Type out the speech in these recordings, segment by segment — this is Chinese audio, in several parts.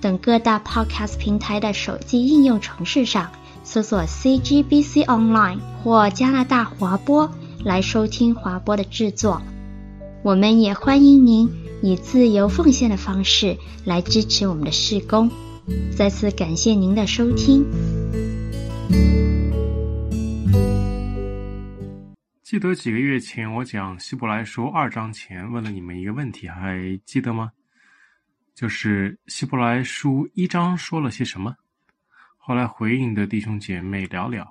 等各大 Podcast 平台的手机应用程式上搜索 CGBC Online 或加拿大华播来收听华播的制作。我们也欢迎您。以自由奉献的方式来支持我们的事工，再次感谢您的收听。记得几个月前我讲希伯来书二章前问了你们一个问题，还记得吗？就是希伯来书一章说了些什么？后来回应的弟兄姐妹寥寥。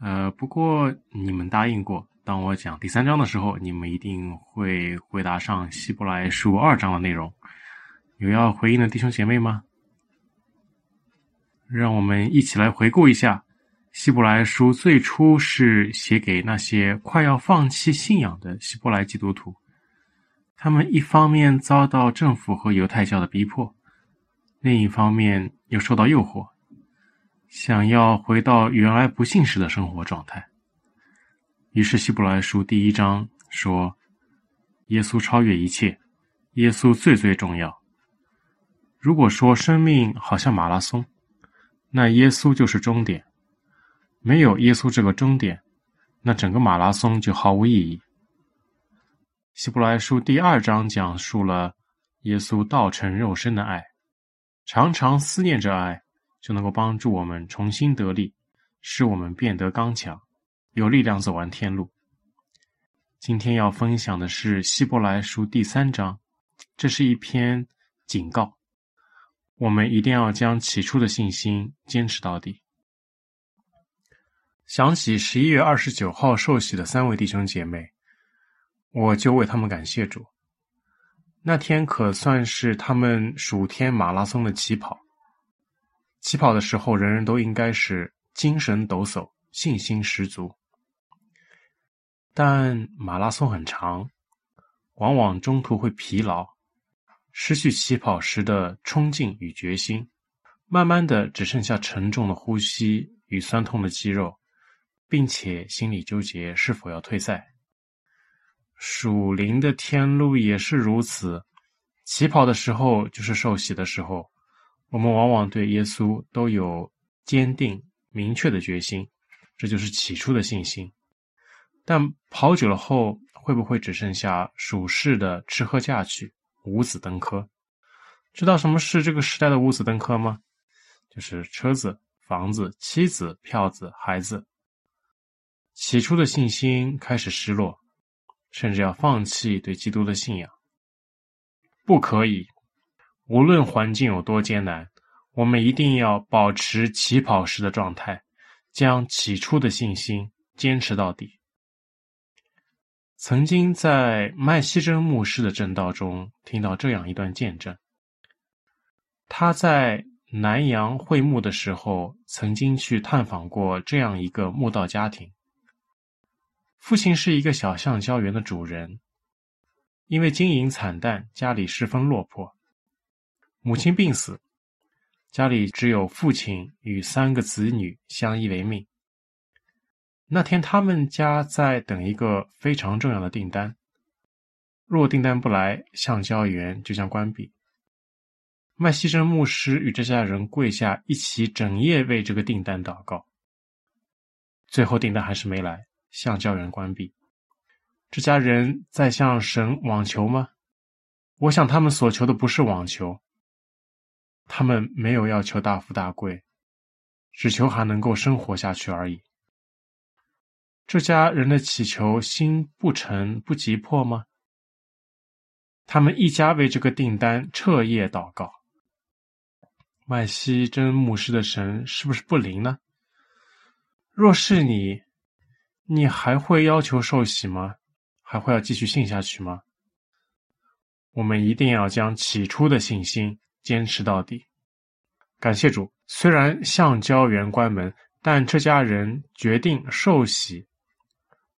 呃，不过你们答应过。当我讲第三章的时候，你们一定会回答上希伯来书二章的内容。有要回应的弟兄姐妹吗？让我们一起来回顾一下，希伯来书最初是写给那些快要放弃信仰的希伯来基督徒。他们一方面遭到政府和犹太教的逼迫，另一方面又受到诱惑，想要回到原来不信时的生活状态。于是，希伯来书第一章说：“耶稣超越一切，耶稣最最重要。如果说生命好像马拉松，那耶稣就是终点。没有耶稣这个终点，那整个马拉松就毫无意义。”希伯来书第二章讲述了耶稣道成肉身的爱，常常思念着爱，就能够帮助我们重新得力，使我们变得刚强。有力量走完天路。今天要分享的是希伯来书第三章，这是一篇警告，我们一定要将起初的信心坚持到底。想起十一月二十九号受洗的三位弟兄姐妹，我就为他们感谢主。那天可算是他们暑天马拉松的起跑。起跑的时候，人人都应该是精神抖擞，信心十足。但马拉松很长，往往中途会疲劳，失去起跑时的冲劲与决心，慢慢的只剩下沉重的呼吸与酸痛的肌肉，并且心里纠结是否要退赛。属灵的天路也是如此，起跑的时候就是受洗的时候，我们往往对耶稣都有坚定明确的决心，这就是起初的信心。但跑久了后，会不会只剩下属世的吃喝嫁娶、五子登科？知道什么是这个时代的五子登科吗？就是车子、房子、妻子、票子、孩子。起初的信心开始失落，甚至要放弃对基督的信仰。不可以，无论环境有多艰难，我们一定要保持起跑时的状态，将起初的信心坚持到底。曾经在麦西真牧师的证道中听到这样一段见证。他在南洋会幕的时候，曾经去探访过这样一个牧道家庭。父亲是一个小橡胶园的主人，因为经营惨淡，家里十分落魄。母亲病死，家里只有父亲与三个子女相依为命。那天，他们家在等一个非常重要的订单。若订单不来，橡胶园就将关闭。麦西生牧师与这家人跪下，一起整夜为这个订单祷告。最后，订单还是没来，向教员关闭。这家人在向神网求吗？我想，他们所求的不是网球，他们没有要求大富大贵，只求还能够生活下去而已。这家人的祈求心不沉不急迫吗？他们一家为这个订单彻夜祷告。麦西真牧师的神是不是不灵呢？若是你，你还会要求受洗吗？还会要继续信下去吗？我们一定要将起初的信心坚持到底，感谢主，虽然橡胶园关门，但这家人决定受洗，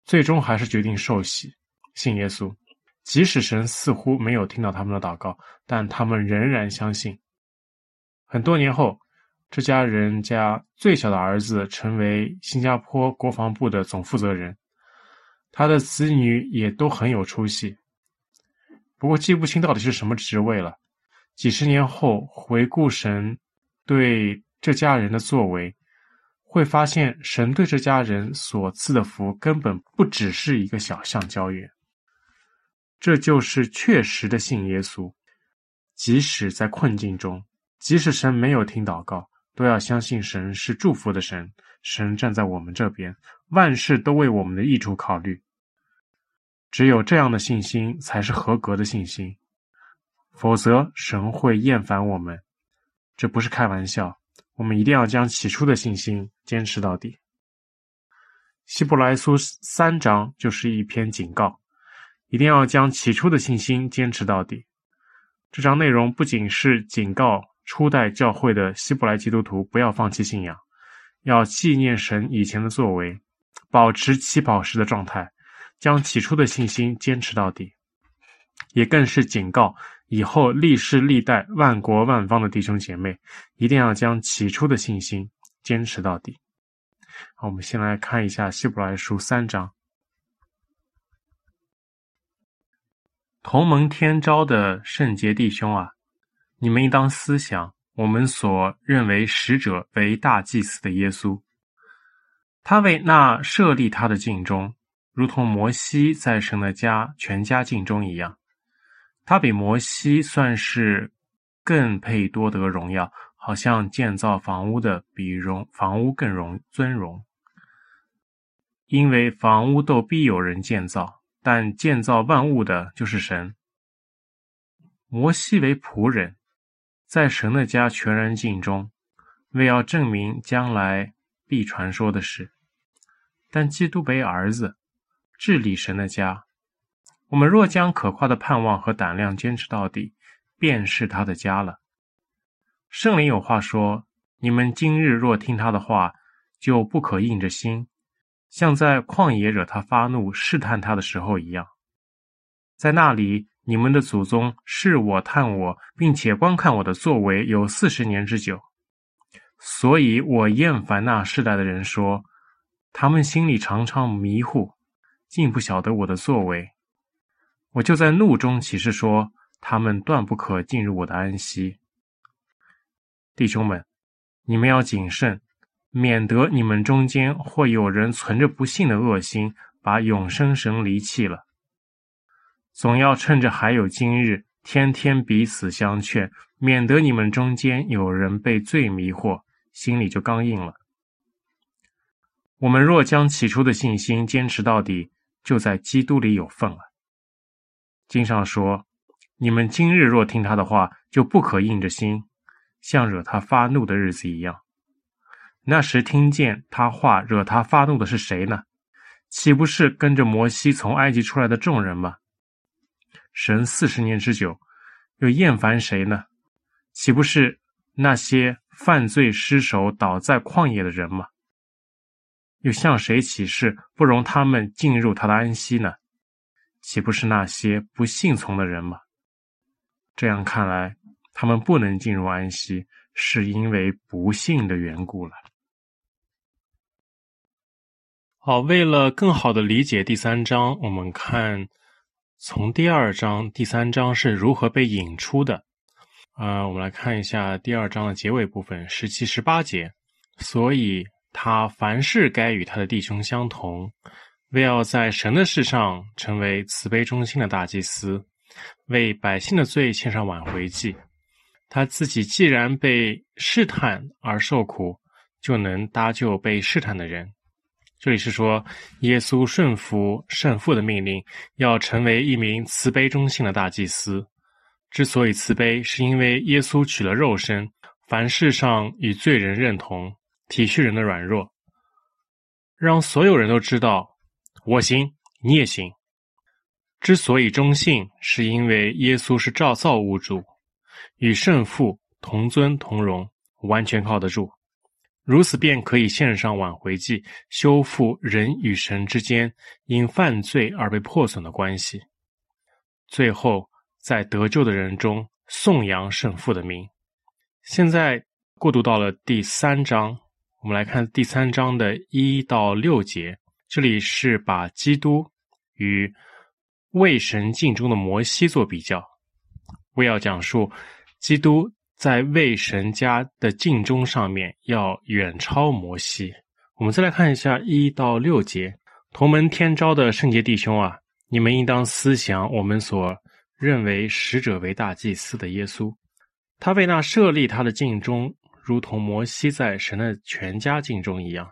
最终还是决定受洗，信耶稣。即使神似乎没有听到他们的祷告，但他们仍然相信。很多年后，这家人家最小的儿子成为新加坡国防部的总负责人，他的子女也都很有出息。不过记不清到底是什么职位了。几十年后回顾神对这家人的作为，会发现神对这家人所赐的福根本不只是一个小橡胶园。这就是确实的信耶稣，即使在困境中，即使神没有听祷告，都要相信神是祝福的神，神站在我们这边，万事都为我们的益处考虑。只有这样的信心才是合格的信心，否则神会厌烦我们。这不是开玩笑，我们一定要将起初的信心坚持到底。希伯来书三章就是一篇警告。一定要将起初的信心坚持到底。这章内容不仅是警告初代教会的希伯来基督徒不要放弃信仰，要纪念神以前的作为，保持起跑时的状态，将起初的信心坚持到底。也更是警告以后历世历代万国万邦的弟兄姐妹，一定要将起初的信心坚持到底。好，我们先来看一下希伯来书三章。同盟天召的圣洁弟兄啊，你们应当思想我们所认为使者为大祭司的耶稣，他为那设立他的境中，如同摩西在神的家全家境中一样，他比摩西算是更配多得荣耀，好像建造房屋的比荣房屋更荣尊荣，因为房屋都必有人建造。但建造万物的就是神。摩西为仆人，在神的家全然尽忠，为要证明将来必传说的事。但基督为儿子，治理神的家。我们若将可夸的盼望和胆量坚持到底，便是他的家了。圣灵有话说：你们今日若听他的话，就不可硬着心。像在旷野惹他发怒、试探他的时候一样，在那里，你们的祖宗试我、探我，并且观看我的作为，有四十年之久。所以我厌烦那世代的人说，他们心里常常迷糊，竟不晓得我的作为。我就在怒中起誓说，他们断不可进入我的安息。弟兄们，你们要谨慎。免得你们中间或有人存着不信的恶心，把永生神离弃了。总要趁着还有今日，天天彼此相劝，免得你们中间有人被罪迷惑，心里就刚硬了。我们若将起初的信心坚持到底，就在基督里有份了。经上说：“你们今日若听他的话，就不可硬着心，像惹他发怒的日子一样。”那时听见他话惹他发怒的是谁呢？岂不是跟着摩西从埃及出来的众人吗？神四十年之久，又厌烦谁呢？岂不是那些犯罪失手倒在旷野的人吗？又向谁起誓不容他们进入他的安息呢？岂不是那些不信从的人吗？这样看来，他们不能进入安息，是因为不信的缘故了。好，为了更好的理解第三章，我们看从第二章，第三章是如何被引出的。呃，我们来看一下第二章的结尾部分，十七、十八节。所以他凡事该与他的弟兄相同，为要在神的事上成为慈悲忠心的大祭司，为百姓的罪献上挽回祭。他自己既然被试探而受苦，就能搭救被试探的人。这里是说，耶稣顺服圣父的命令，要成为一名慈悲忠信的大祭司。之所以慈悲，是因为耶稣取了肉身，凡事上与罪人认同，体恤人的软弱，让所有人都知道我行，你也行。之所以忠信，是因为耶稣是造造物主，与圣父同尊同荣，完全靠得住。如此便可以献上挽回祭，修复人与神之间因犯罪而被破损的关系。最后，在得救的人中颂扬圣父的名。现在过渡到了第三章，我们来看第三章的一到六节。这里是把基督与为神尽忠的摩西做比较，为要讲述基督。在为神家的尽忠上面要远超摩西。我们再来看一下一到六节，同门天召的圣洁弟兄啊，你们应当思想我们所认为使者为大祭司的耶稣，他为那设立他的尽忠，如同摩西在神的全家敬忠一样，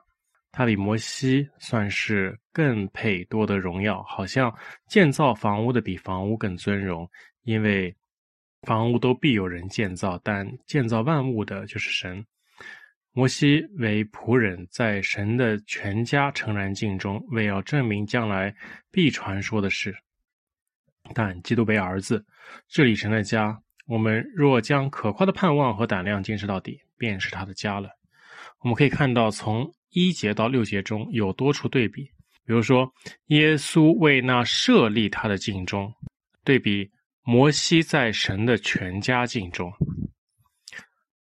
他比摩西算是更配多得荣耀，好像建造房屋的比房屋更尊荣，因为。房屋都必有人建造，但建造万物的就是神。摩西为仆人，在神的全家诚然尽忠，为要证明将来必传说的事。但基督为儿子，治理神的家。我们若将可夸的盼望和胆量坚持到底，便是他的家了。我们可以看到，从一节到六节中有多处对比，比如说，耶稣为那设立他的尽忠，对比。摩西在神的全家尽忠，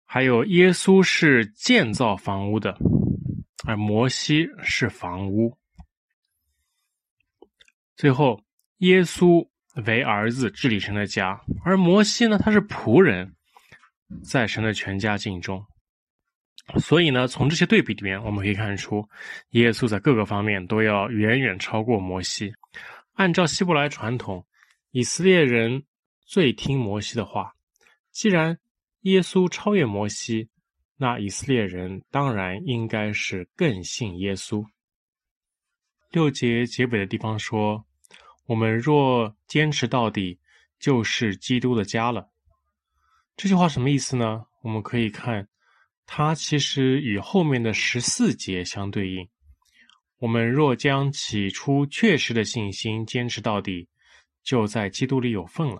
还有耶稣是建造房屋的，而摩西是房屋。最后，耶稣为儿子治理神的家，而摩西呢，他是仆人，在神的全家尽忠。所以呢，从这些对比里面，我们可以看出，耶稣在各个方面都要远远超过摩西。按照希伯来传统，以色列人。最听摩西的话。既然耶稣超越摩西，那以色列人当然应该是更信耶稣。六节结尾的地方说：“我们若坚持到底，就是基督的家了。”这句话什么意思呢？我们可以看，它其实与后面的十四节相对应。我们若将起初确实的信心坚持到底，就在基督里有份了。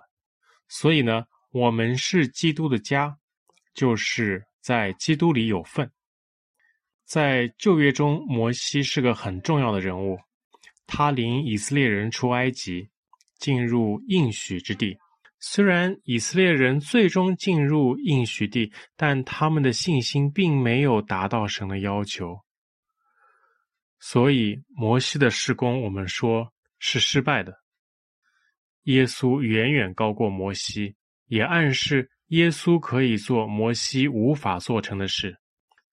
所以呢，我们是基督的家，就是在基督里有份。在旧约中，摩西是个很重要的人物，他领以色列人出埃及，进入应许之地。虽然以色列人最终进入应许地，但他们的信心并没有达到神的要求，所以摩西的施工，我们说是失败的。耶稣远远高过摩西，也暗示耶稣可以做摩西无法做成的事，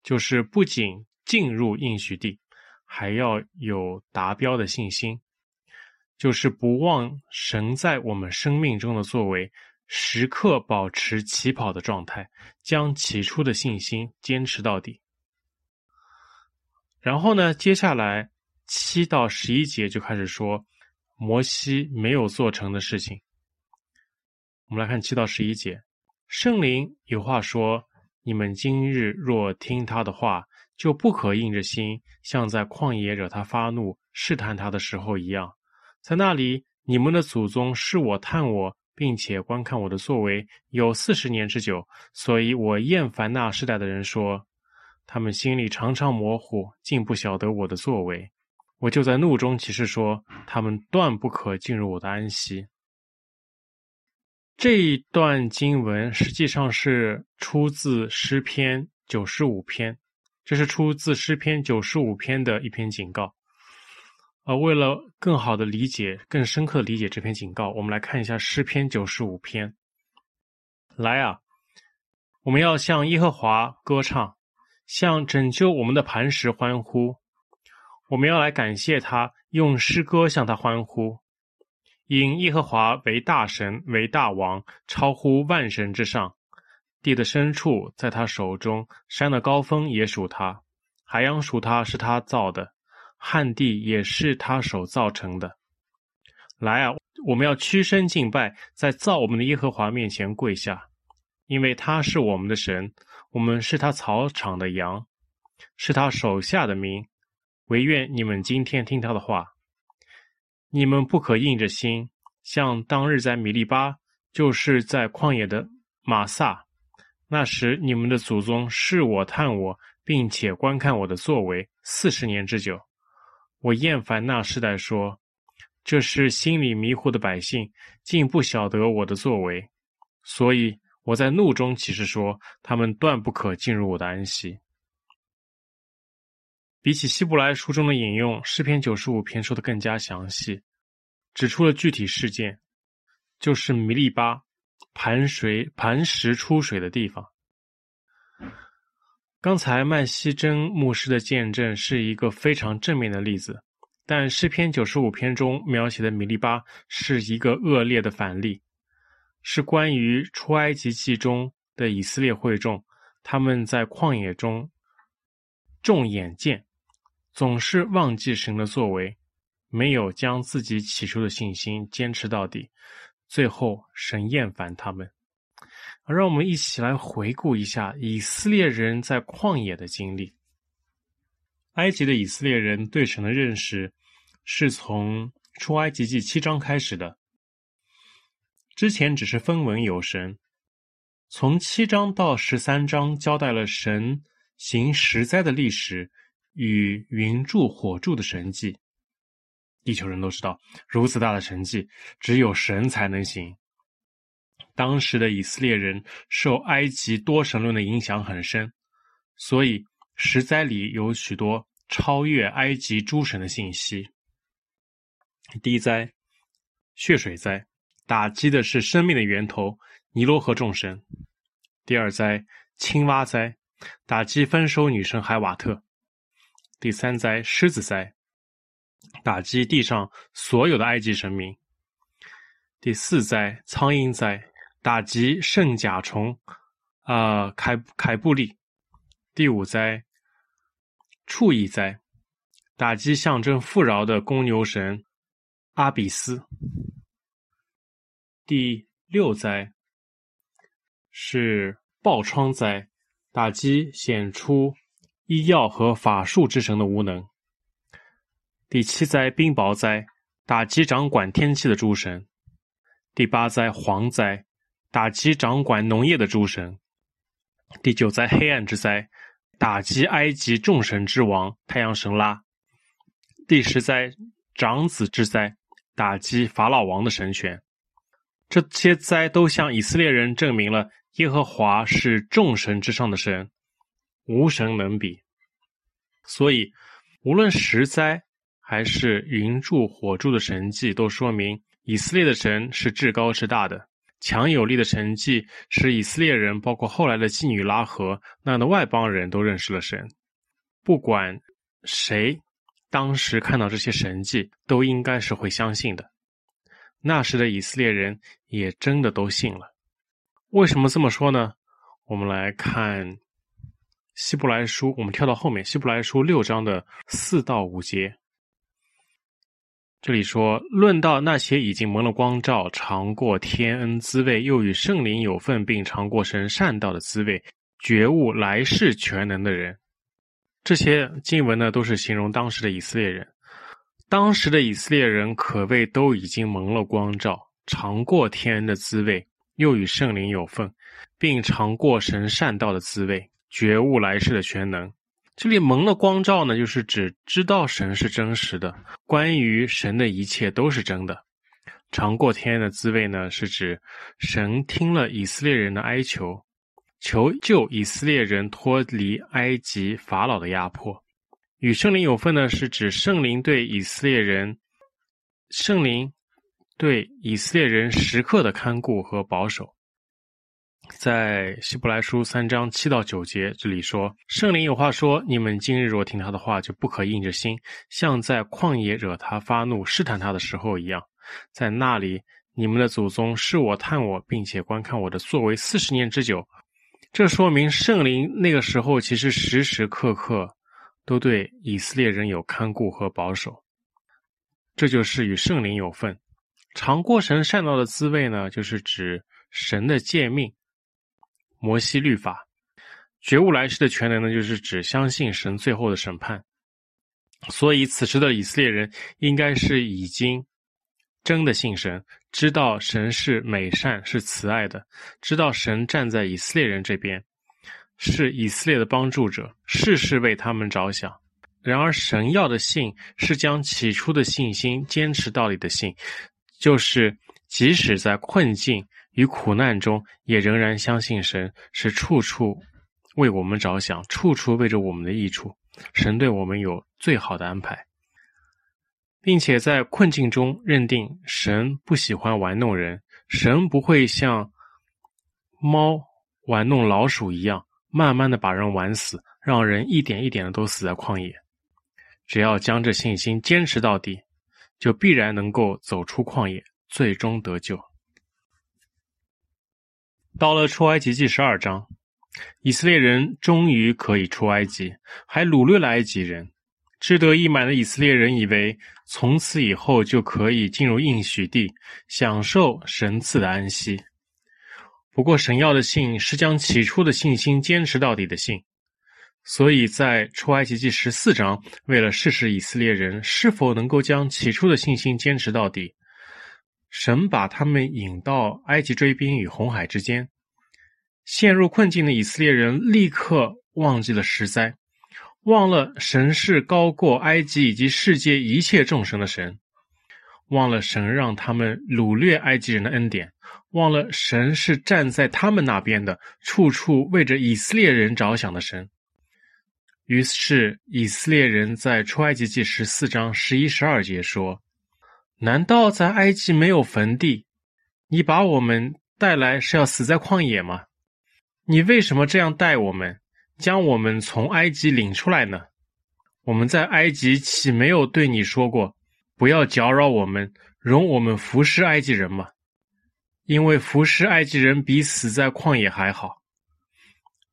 就是不仅进入应许地，还要有达标的信心，就是不忘神在我们生命中的作为，时刻保持起跑的状态，将起初的信心坚持到底。然后呢，接下来七到十一节就开始说。摩西没有做成的事情，我们来看七到十一节。圣灵有话说：“你们今日若听他的话，就不可硬着心，像在旷野惹他发怒、试探他的时候一样。在那里，你们的祖宗试我、探我，并且观看我的作为，有四十年之久。所以我厌烦那世代的人说，他们心里常常模糊，竟不晓得我的作为。”我就在怒中起誓说，他们断不可进入我的安息。这一段经文实际上是出自诗篇九十五篇，这是出自诗篇九十五篇的一篇警告。呃，为了更好的理解、更深刻的理解这篇警告，我们来看一下诗篇九十五篇。来啊，我们要向耶和华歌唱，向拯救我们的磐石欢呼。我们要来感谢他，用诗歌向他欢呼，因耶和华为大神，为大王，超乎万神之上。地的深处在他手中，山的高峰也属他，海洋属他，是他造的，旱地也是他手造成的。来啊，我们要屈身敬拜，在造我们的耶和华面前跪下，因为他是我们的神，我们是他草场的羊，是他手下的民。惟愿你们今天听他的话，你们不可硬着心，像当日在米利巴，就是在旷野的玛萨，那时你们的祖宗试我探我，并且观看我的作为四十年之久。我厌烦那世代说，这是心里迷糊的百姓，竟不晓得我的作为。所以我在怒中起誓说，他们断不可进入我的安息。比起希伯来书中的引用，诗篇九十五篇说的更加详细，指出了具体事件，就是米利巴。磐水磐石出水的地方。刚才麦西珍牧师的见证是一个非常正面的例子，但诗篇九十五篇中描写的米利巴是一个恶劣的反例，是关于出埃及记中的以色列会众，他们在旷野中重眼见，总是忘记神的作为，没有将自己起初的信心坚持到底。最后，神厌烦他们。让我们一起来回顾一下以色列人在旷野的经历。埃及的以色列人对神的认识是从出埃及记七章开始的，之前只是分文有神。从七章到十三章，交代了神行十灾的历史与云柱火柱的神迹。地球人都知道，如此大的神迹，只有神才能行。当时的以色列人受埃及多神论的影响很深，所以十灾里有许多超越埃及诸神的信息。第一灾，血水灾，打击的是生命的源头尼罗河众神。第二灾，青蛙灾，打击丰收女神海瓦特。第三灾，狮子灾。打击地上所有的埃及神明。第四灾，苍蝇灾，打击圣甲虫，啊、呃，凯凯布利。第五灾，畜疫灾，打击象征富饶的公牛神阿比斯。第六灾是爆疮灾，打击显出医药和法术之神的无能。第七灾冰雹灾，打击掌管天气的诸神；第八灾蝗灾，打击掌管农业的诸神；第九灾黑暗之灾，打击埃及众神之王太阳神拉；第十灾长子之灾，打击法老王的神权。这些灾都向以色列人证明了耶和华是众神之上的神，无神能比。所以，无论石灾，还是云柱火柱的神迹，都说明以色列的神是至高至大的。强有力的神迹使以色列人，包括后来的妓女拉合那样的外邦人都认识了神。不管谁当时看到这些神迹，都应该是会相信的。那时的以色列人也真的都信了。为什么这么说呢？我们来看希伯来书，我们跳到后面，希伯来书六章的四到五节。这里说，论到那些已经蒙了光照、尝过天恩滋味，又与圣灵有份，并尝过神善道的滋味，觉悟来世全能的人，这些经文呢，都是形容当时的以色列人。当时的以色列人可谓都已经蒙了光照，尝过天恩的滋味，又与圣灵有份，并尝过神善道的滋味，觉悟来世的全能。这里蒙的光照呢，就是指知道神是真实的，关于神的一切都是真的。尝过天的滋味呢，是指神听了以色列人的哀求，求救以色列人脱离埃及法老的压迫。与圣灵有份呢，是指圣灵对以色列人，圣灵对以色列人时刻的看顾和保守。在希伯来书三章七到九节，这里说：“圣灵有话说，你们今日若听他的话，就不可硬着心，像在旷野惹他发怒、试探他的时候一样。在那里，你们的祖宗试我、探我，并且观看我的作为四十年之久。这说明圣灵那个时候其实时时刻刻都对以色列人有看顾和保守。这就是与圣灵有份。尝过神善道的滋味呢，就是指神的诫命。”摩西律法，觉悟来世的全能呢，就是指相信神最后的审判。所以，此时的以色列人应该是已经真的信神，知道神是美善、是慈爱的，知道神站在以色列人这边，是以色列的帮助者，事事为他们着想。然而，神要的信是将起初的信心坚持到底的信，就是即使在困境与苦难中，也仍然相信神是处处为我们着想，处处为着我们的益处。神对我们有最好的安排。并且在困境中认定神不喜欢玩弄人，神不会像猫玩弄老鼠一样，慢慢的把人玩死，让人一点一点的都死在旷野。只要将这信心坚持到底，就必然能够走出旷野，最终得救。到了出埃及记十二章，以色列人终于可以出埃及，还掳掠了埃及人。志得意满的以色列人以为，从此以后就可以进入应许地，享受神赐的安息。不过，神要的信是将起初的信心坚持到底的信，所以在出埃及记十四章，为了试试以色列人是否能够将起初的信心坚持到底，神把他们引到埃及追兵与红海之间。陷入困境的以色列人立刻忘记了十灾。忘了神是高过埃及以及世界一切众神的神，忘了神让他们掳掠埃及人的恩典，忘了神是站在他们那边的，处处为着以色列人着想的神。于是以色列人在出埃及记十四章十一、十二节说：“难道在埃及没有坟地？你把我们带来是要死在旷野吗？你为什么这样待我们？”将我们从埃及领出来呢？我们在埃及岂没有对你说过，不要搅扰我们，容我们服侍埃及人吗？因为服侍埃及人比死在旷野还好。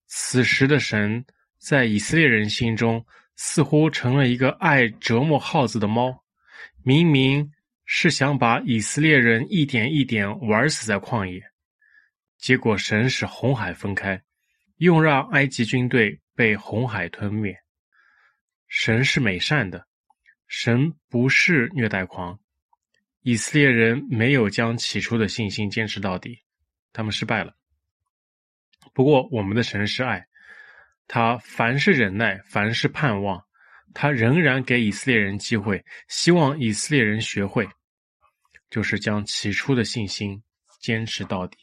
此时的神在以色列人心中似乎成了一个爱折磨耗子的猫，明明是想把以色列人一点一点玩死在旷野，结果神使红海分开。又让埃及军队被红海吞灭。神是美善的，神不是虐待狂。以色列人没有将起初的信心坚持到底，他们失败了。不过，我们的神是爱，他凡事忍耐，凡事盼望，他仍然给以色列人机会，希望以色列人学会，就是将起初的信心坚持到底。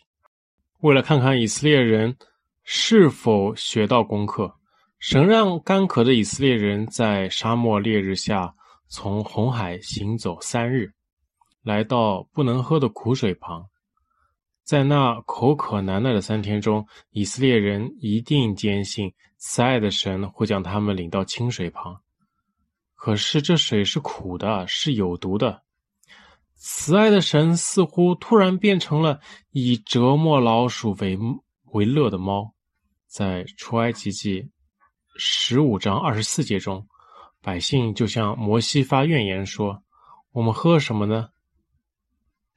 为了看看以色列人。是否学到功课？神让干渴的以色列人在沙漠烈日下，从红海行走三日，来到不能喝的苦水旁。在那口渴难耐的三天中，以色列人一定坚信慈爱的神会将他们领到清水旁。可是这水是苦的，是有毒的。慈爱的神似乎突然变成了以折磨老鼠为为乐的猫。在出埃及记十五章二十四节中，百姓就向摩西发怨言说：“我们喝什么呢？”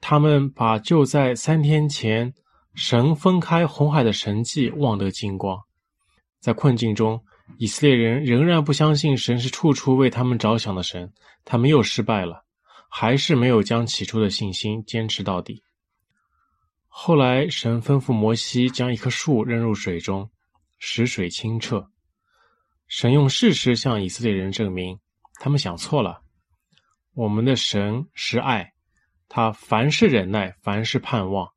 他们把就在三天前神分开红海的神迹忘得精光。在困境中，以色列人仍然不相信神是处处为他们着想的神，他们又失败了，还是没有将起初的信心坚持到底。后来，神吩咐摩西将一棵树扔入水中。使水清澈，神用事实向以色列人证明，他们想错了。我们的神是爱，他凡事忍耐，凡事盼望，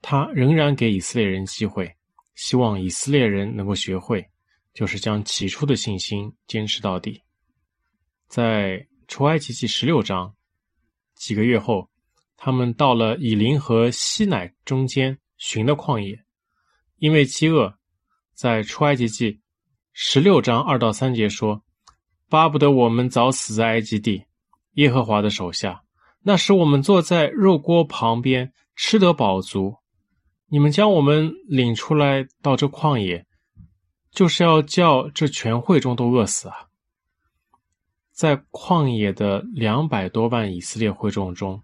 他仍然给以色列人机会，希望以色列人能够学会，就是将起初的信心坚持到底。在出埃及记十六章，几个月后，他们到了以琳和西乃中间寻的旷野，因为饥饿。在出埃及记十六章二到三节说：“巴不得我们早死在埃及地，耶和华的手下。那时我们坐在肉锅旁边，吃得饱足。你们将我们领出来到这旷野，就是要叫这全会众都饿死啊！”在旷野的两百多万以色列会众中，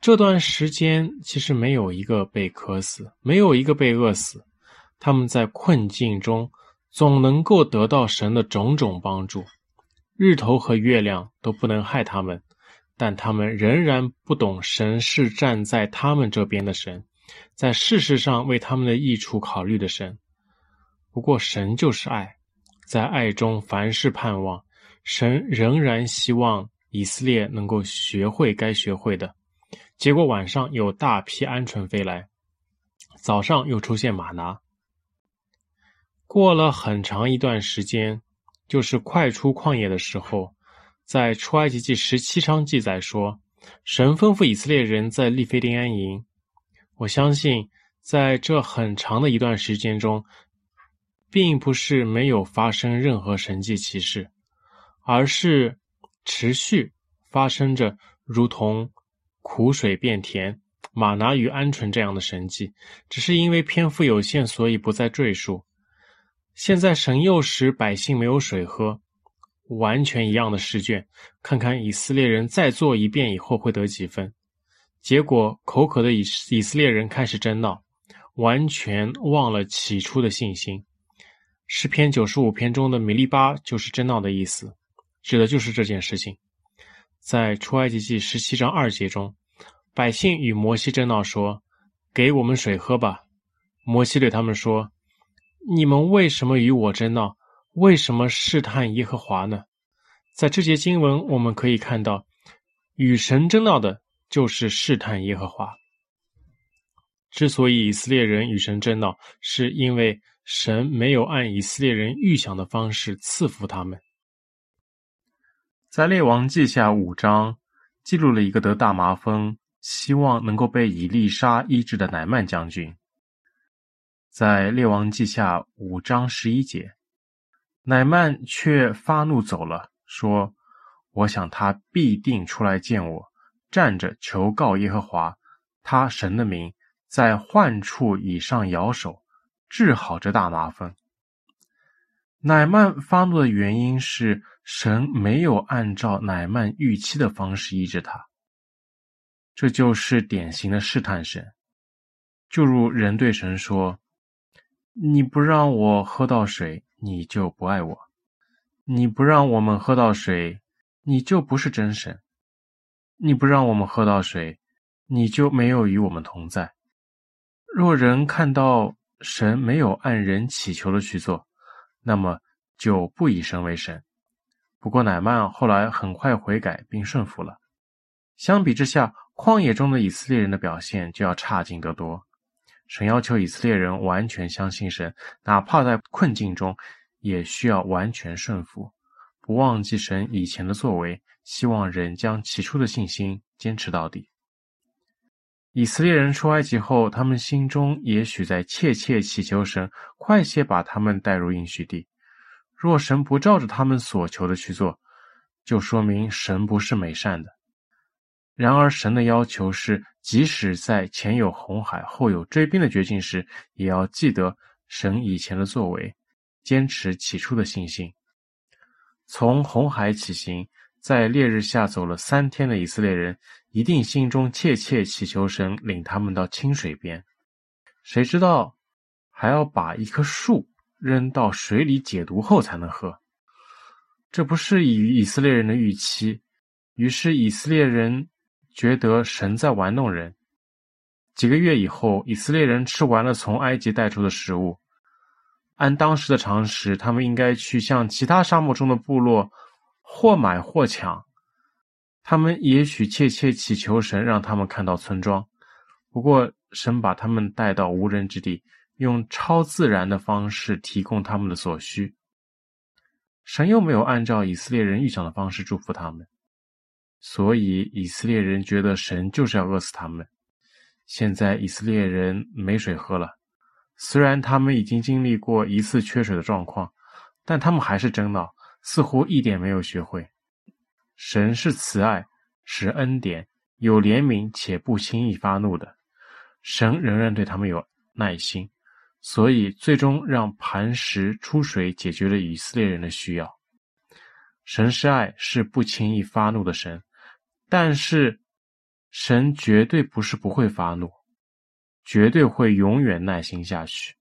这段时间其实没有一个被渴死，没有一个被饿死。他们在困境中总能够得到神的种种帮助，日头和月亮都不能害他们，但他们仍然不懂神是站在他们这边的神，在事实上为他们的益处考虑的神。不过，神就是爱，在爱中凡事盼望。神仍然希望以色列能够学会该学会的。结果晚上有大批鹌鹑飞来，早上又出现马拿。过了很长一段时间，就是快出旷野的时候。在出埃及记十七章记载说，神吩咐以色列人在利非丁安营。我相信，在这很长的一段时间中，并不是没有发生任何神迹奇事，而是持续发生着如同苦水变甜、马拿与鹌鹑这样的神迹。只是因为篇幅有限，所以不再赘述。现在神又使百姓没有水喝。完全一样的试卷，看看以色列人再做一遍以后会得几分。结果口渴的以以色列人开始争闹，完全忘了起初的信心。诗篇九十五篇中的米利巴就是争闹的意思，指的就是这件事情。在出埃及记十七章二节中，百姓与摩西争闹说：“给我们水喝吧。”摩西对他们说：“你们为什么与我争闹？”为什么试探耶和华呢？在这节经文，我们可以看到，与神争闹的就是试探耶和华。之所以以色列人与神争闹，是因为神没有按以色列人预想的方式赐福他们。在列王记下五章，记录了一个得大麻风，希望能够被以利沙医治的乃曼将军。在列王记下五章十一节。乃曼却发怒走了，说：“我想他必定出来见我，站着求告耶和华，他神的名，在患处以上摇手，治好这大麻风。”乃曼发怒的原因是神没有按照乃曼预期的方式医治他，这就是典型的试探神，就如人对神说：“你不让我喝到水。”你就不爱我，你不让我们喝到水，你就不是真神；你不让我们喝到水，你就没有与我们同在。若人看到神没有按人祈求的去做，那么就不以神为神。不过乃曼后来很快悔改并顺服了。相比之下，旷野中的以色列人的表现就要差劲得多。神要求以色列人完全相信神，哪怕在困境中，也需要完全顺服，不忘记神以前的作为。希望人将起初的信心坚持到底。以色列人出埃及后，他们心中也许在切切祈求神快些把他们带入应许地。若神不照着他们所求的去做，就说明神不是美善的。然而，神的要求是，即使在前有红海、后有追兵的绝境时，也要记得神以前的作为，坚持起初的信心。从红海起行，在烈日下走了三天的以色列人，一定心中切切祈求神领他们到清水边。谁知道还要把一棵树扔到水里解毒后才能喝？这不是以以色列人的预期。于是以色列人。觉得神在玩弄人。几个月以后，以色列人吃完了从埃及带出的食物。按当时的常识，他们应该去向其他沙漠中的部落或买或抢。他们也许切切祈求神让他们看到村庄。不过，神把他们带到无人之地，用超自然的方式提供他们的所需。神又没有按照以色列人预想的方式祝福他们。所以以色列人觉得神就是要饿死他们。现在以色列人没水喝了，虽然他们已经经历过一次缺水的状况，但他们还是争闹，似乎一点没有学会。神是慈爱，是恩典，有怜悯且不轻易发怒的。神仍然对他们有耐心，所以最终让磐石出水，解决了以色列人的需要。神是爱，是不轻易发怒的神。但是，神绝对不是不会发怒，绝对会永远耐心下去。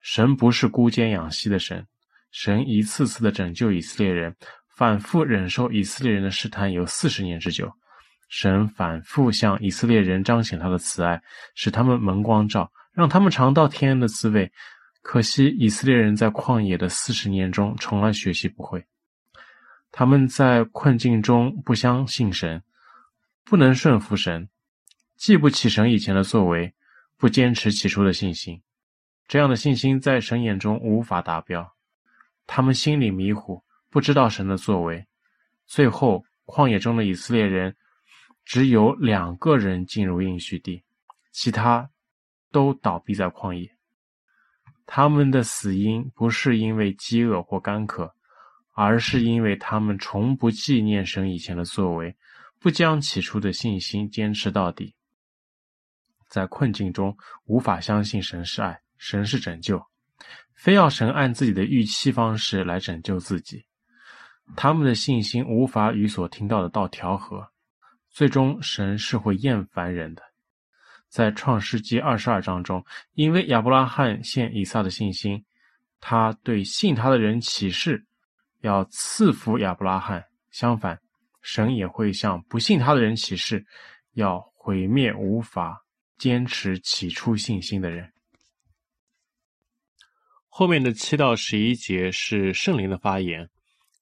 神不是孤奸养息的神，神一次次的拯救以色列人，反复忍受以色列人的试探有四十年之久，神反复向以色列人彰显他的慈爱，使他们蒙光照，让他们尝到天恩的滋味。可惜以色列人在旷野的四十年中，从来学习不会。他们在困境中不相信神，不能顺服神，记不起神以前的作为，不坚持起初的信心。这样的信心在神眼中无法达标。他们心里迷糊，不知道神的作为。最后，旷野中的以色列人只有两个人进入应许地，其他都倒闭在旷野。他们的死因不是因为饥饿或干渴，而是因为他们从不纪念神以前的作为，不将起初的信心坚持到底。在困境中，无法相信神是爱，神是拯救，非要神按自己的预期方式来拯救自己。他们的信心无法与所听到的道调和，最终神是会厌烦人的。在创世纪二十二章中，因为亚伯拉罕献以撒的信心，他对信他的人起誓，要赐福亚伯拉罕。相反，神也会向不信他的人起誓，要毁灭无法坚持起初信心的人。后面的七到十一节是圣灵的发言。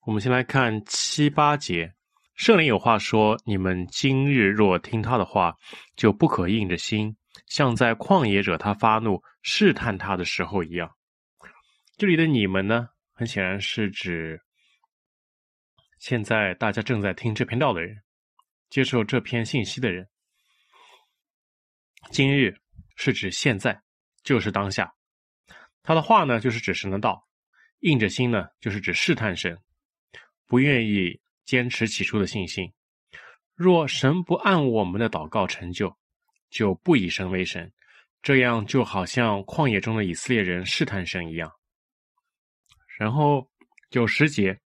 我们先来看七八节。圣灵有话说：“你们今日若听他的话，就不可硬着心，像在旷野惹他发怒、试探他的时候一样。”这里的“你们”呢，很显然是指现在大家正在听这篇道的人，接受这篇信息的人。今日是指现在，就是当下。他的话呢，就是指神的道；硬着心呢，就是指试探神，不愿意。坚持起初的信心。若神不按我们的祷告成就，就不以神为神。这样就好像旷野中的以色列人试探神一样。然后九十节，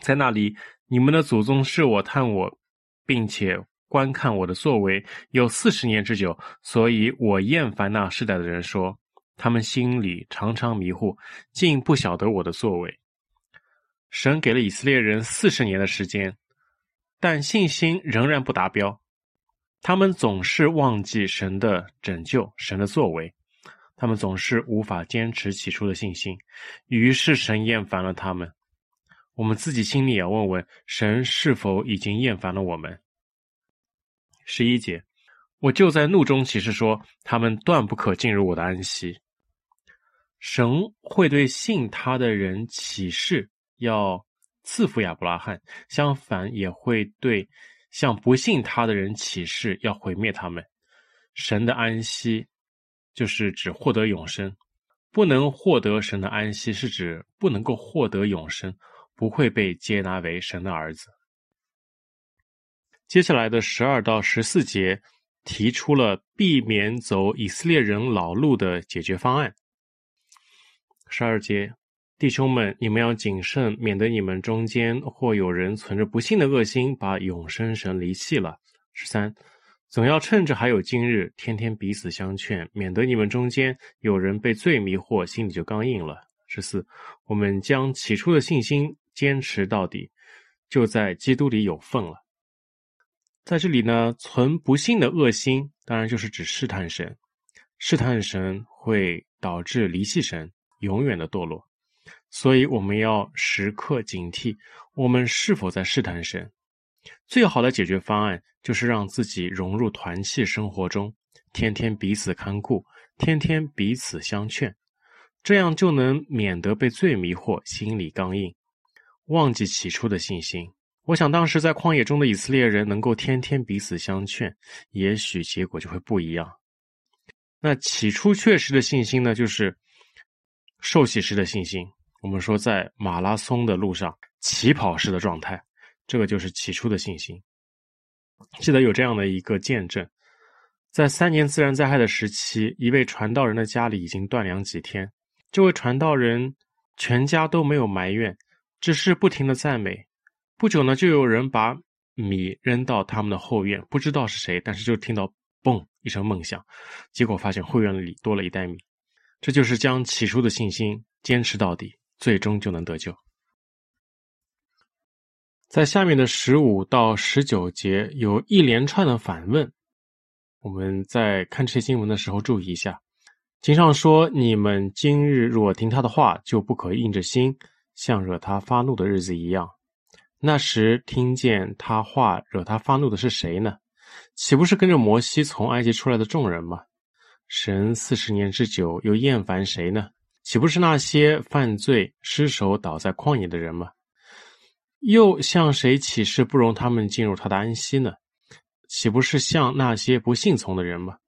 在那里，你们的祖宗试我探我，并且观看我的作为，有四十年之久，所以我厌烦那世代的人说，他们心里常常迷糊，竟不晓得我的作为。神给了以色列人四十年的时间，但信心仍然不达标。他们总是忘记神的拯救、神的作为，他们总是无法坚持起初的信心。于是神厌烦了他们。我们自己心里也问问：神是否已经厌烦了我们？十一节，我就在怒中起誓说：他们断不可进入我的安息。神会对信他的人起誓。要赐福亚伯拉罕，相反也会对向不信他的人起誓，要毁灭他们。神的安息就是指获得永生，不能获得神的安息是指不能够获得永生，不会被接纳为神的儿子。接下来的十二到十四节提出了避免走以色列人老路的解决方案。十二节。弟兄们，你们要谨慎，免得你们中间或有人存着不信的恶心，把永生神离弃了。十三，总要趁着还有今日，天天彼此相劝，免得你们中间有人被罪迷惑，心里就刚硬了。十四，我们将起初的信心坚持到底，就在基督里有份了。在这里呢，存不信的恶心，当然就是指试探神，试探神会导致离弃神，永远的堕落。所以我们要时刻警惕，我们是否在试探神。最好的解决方案就是让自己融入团契生活中，天天彼此看顾，天天彼此相劝，这样就能免得被罪迷惑，心里刚硬，忘记起初的信心。我想当时在旷野中的以色列人能够天天彼此相劝，也许结果就会不一样。那起初确实的信心呢，就是受洗时的信心。我们说，在马拉松的路上，起跑式的状态，这个就是起初的信心。记得有这样的一个见证，在三年自然灾害的时期，一位传道人的家里已经断粮几天。这位传道人全家都没有埋怨，只是不停的赞美。不久呢，就有人把米扔到他们的后院，不知道是谁，但是就听到“嘣”一声闷响，结果发现后院里多了一袋米。这就是将起初的信心坚持到底。最终就能得救。在下面的十五到十九节有一连串的反问，我们在看这些经文的时候注意一下。经上说：“你们今日若听他的话，就不可硬着心，像惹他发怒的日子一样。那时听见他话惹他发怒的是谁呢？岂不是跟着摩西从埃及出来的众人吗？神四十年之久又厌烦谁呢？岂不是那些犯罪失手倒在旷野的人吗？”又向谁起誓不容他们进入他的安息呢？岂不是向那些不信从的人吗？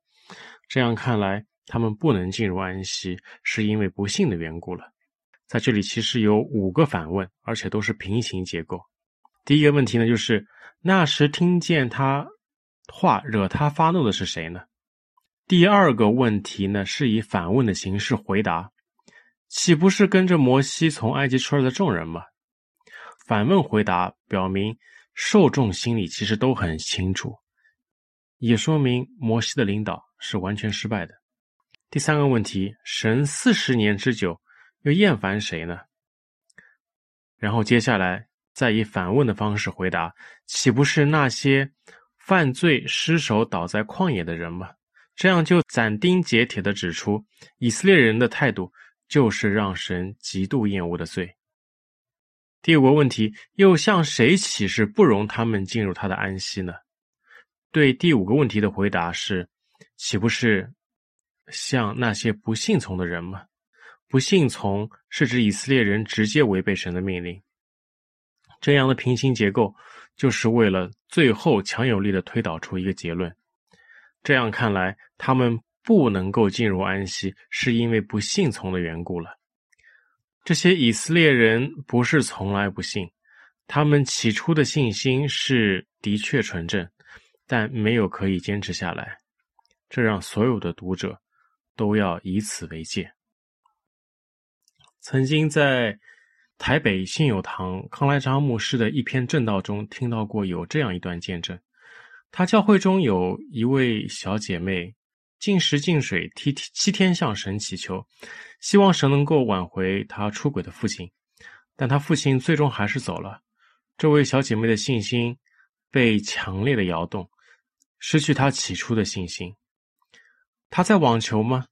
这样看来，他们不能进入安息，是因为不信的缘故了。在这里其实有五个反问，而且都是平行结构。第一个问题呢，就是那时听见他话惹他发怒的是谁呢？第二个问题呢，是以反问的形式回答，岂不是跟着摩西从埃及出来的众人吗？反问回答表明受众心里其实都很清楚，也说明摩西的领导是完全失败的。第三个问题，神四十年之久又厌烦谁呢？然后接下来再以反问的方式回答，岂不是那些犯罪失手倒在旷野的人吗？这样就斩钉截铁地指出以色列人的态度就是让神极度厌恶的罪。第五个问题，又向谁起誓不容他们进入他的安息呢？对第五个问题的回答是：岂不是向那些不信从的人吗？不信从是指以色列人直接违背神的命令。这样的平行结构，就是为了最后强有力的推导出一个结论。这样看来，他们不能够进入安息，是因为不信从的缘故了。这些以色列人不是从来不信，他们起初的信心是的确纯正，但没有可以坚持下来。这让所有的读者都要以此为戒。曾经在台北信友堂康来章牧师的一篇正道中听到过有这样一段见证，他教会中有一位小姐妹。禁食禁水，七七天向神祈求，希望神能够挽回他出轨的父亲，但他父亲最终还是走了。这位小姐妹的信心被强烈的摇动，失去她起初的信心。她在网球吗？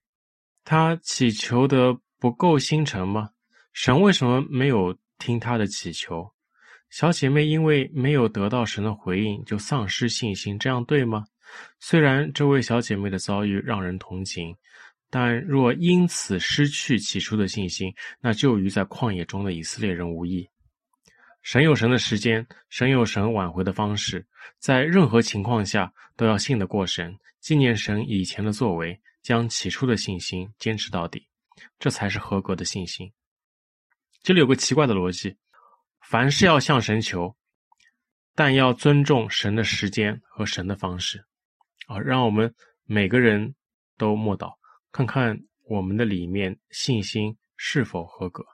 她祈求的不够心诚吗？神为什么没有听她的祈求？小姐妹因为没有得到神的回应，就丧失信心，这样对吗？虽然这位小姐妹的遭遇让人同情，但若因此失去起初的信心，那就与在旷野中的以色列人无异。神有神的时间，神有神挽回的方式，在任何情况下都要信得过神，纪念神以前的作为，将起初的信心坚持到底，这才是合格的信心。这里有个奇怪的逻辑：凡事要向神求，但要尊重神的时间和神的方式。啊，让我们每个人都默祷，看看我们的里面信心是否合格。